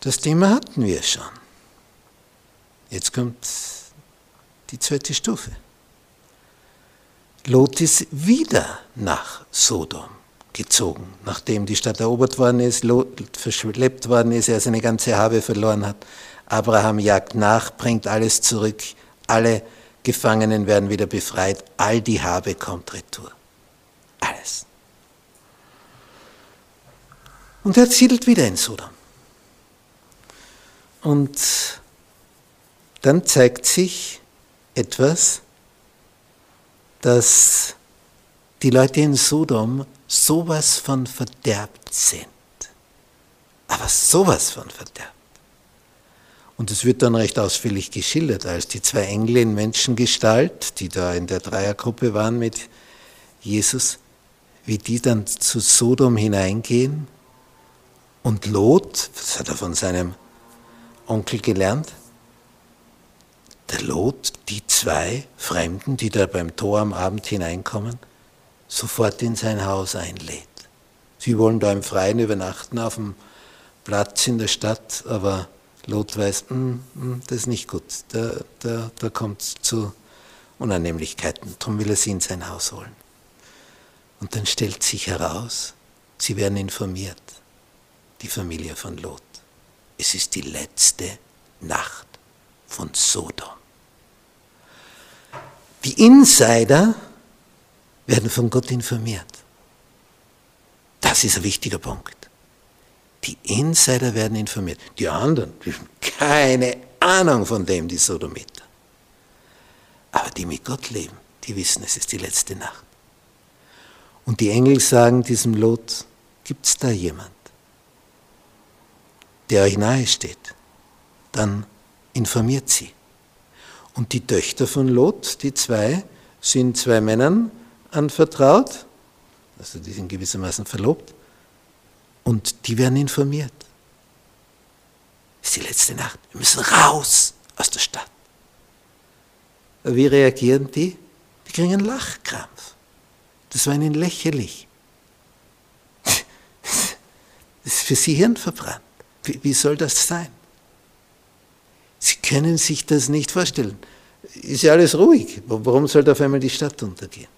Das Thema hatten wir schon. Jetzt kommt die zweite Stufe. Lot ist wieder nach Sodom gezogen, nachdem die Stadt erobert worden ist, Lot verschleppt worden ist, er seine ganze Habe verloren hat. Abraham jagt nach, bringt alles zurück, alle Gefangenen werden wieder befreit, all die Habe kommt retour. Alles. Und er siedelt wieder in Sodom. Und dann zeigt sich etwas, dass die Leute in Sodom sowas von verderbt sind. Aber sowas von verderbt. Und es wird dann recht ausführlich geschildert, als die zwei Engel in Menschengestalt, die da in der Dreiergruppe waren mit Jesus, wie die dann zu Sodom hineingehen und Lot, das hat er von seinem Onkel gelernt, der Lot, die zwei Fremden, die da beim Tor am Abend hineinkommen, sofort in sein Haus einlädt. Sie wollen da im Freien übernachten auf dem Platz in der Stadt, aber Lot weiß, mm, mm, das ist nicht gut, da, da, da kommt es zu Unannehmlichkeiten, darum will er sie in sein Haus holen. Und dann stellt sich heraus, sie werden informiert, die Familie von Lot. Es ist die letzte Nacht von Sodom. Die Insider werden von Gott informiert. Das ist ein wichtiger Punkt. Die Insider werden informiert. Die anderen, die haben keine Ahnung von dem, die Sodomiter. Aber die mit Gott leben, die wissen, es ist die letzte Nacht. Und die Engel sagen diesem Lot, gibt es da jemand? Der euch nahe steht, dann informiert sie. Und die Töchter von Lot, die zwei, sind zwei Männern anvertraut, also die sind gewissermaßen verlobt, und die werden informiert. Es ist die letzte Nacht, wir müssen raus aus der Stadt. Wie reagieren die? Die kriegen einen Lachkrampf. Das war ihnen lächerlich. Das ist für sie hirnverbrannt. Wie, wie soll das sein? Sie können sich das nicht vorstellen. Ist ja alles ruhig. Warum soll auf einmal die Stadt untergehen?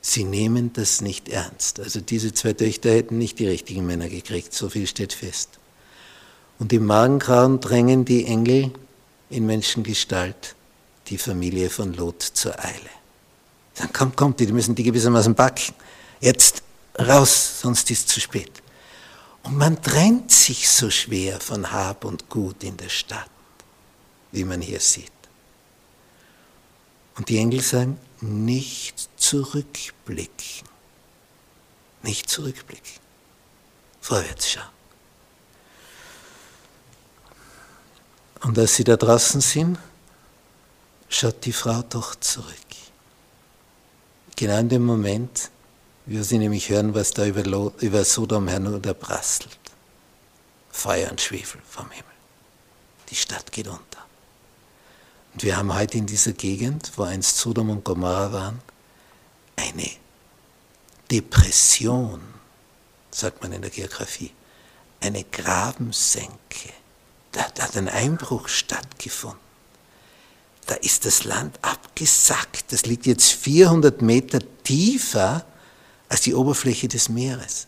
Sie nehmen das nicht ernst. Also diese zwei Töchter hätten nicht die richtigen Männer gekriegt, so viel steht fest. Und im Magengrauen drängen die Engel in Menschengestalt die Familie von Lot zur Eile. Dann kommt, kommt, die müssen die gewissermaßen backen. Jetzt raus, sonst ist es zu spät. Und man trennt sich so schwer von Hab und Gut in der Stadt, wie man hier sieht. Und die Engel sagen, nicht zurückblicken. Nicht zurückblicken. Vorwärts schauen. Und als sie da draußen sind, schaut die Frau doch zurück. Genau in dem Moment, wir sie nämlich hören, was da über, über Sodom herunterprasselt. Feuer und Schwefel vom Himmel. Die Stadt geht unter. Und wir haben heute in dieser Gegend, wo einst Sodom und Gomorra waren, eine Depression, sagt man in der Geografie, eine Grabensenke. Da, da hat ein Einbruch stattgefunden. Da ist das Land abgesackt. Das liegt jetzt 400 Meter tiefer als die Oberfläche des Meeres.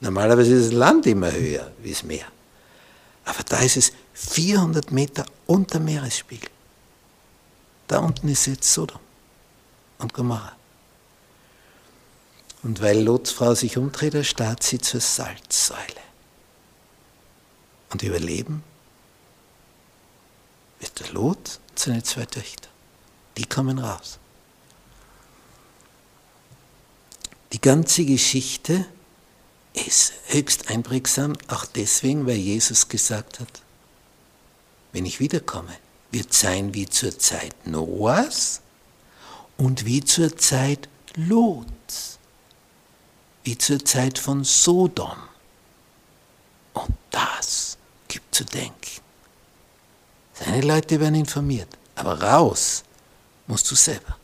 Normalerweise ist das Land immer höher wie das Meer. Aber da ist es 400 Meter unter Meeresspiegel. Da unten ist jetzt Sodom und Gomorra. Und weil Lots Frau sich umdreht, erstarrt sie zur Salzsäule. Und überleben wird der Lot und seine zwei Töchter. Die kommen raus. Die ganze Geschichte ist höchst einprägsam, auch deswegen, weil Jesus gesagt hat, wenn ich wiederkomme, wird sein wie zur Zeit Noahs und wie zur Zeit Lots, wie zur Zeit von Sodom. Und das gibt zu denken. Seine Leute werden informiert, aber raus musst du selber.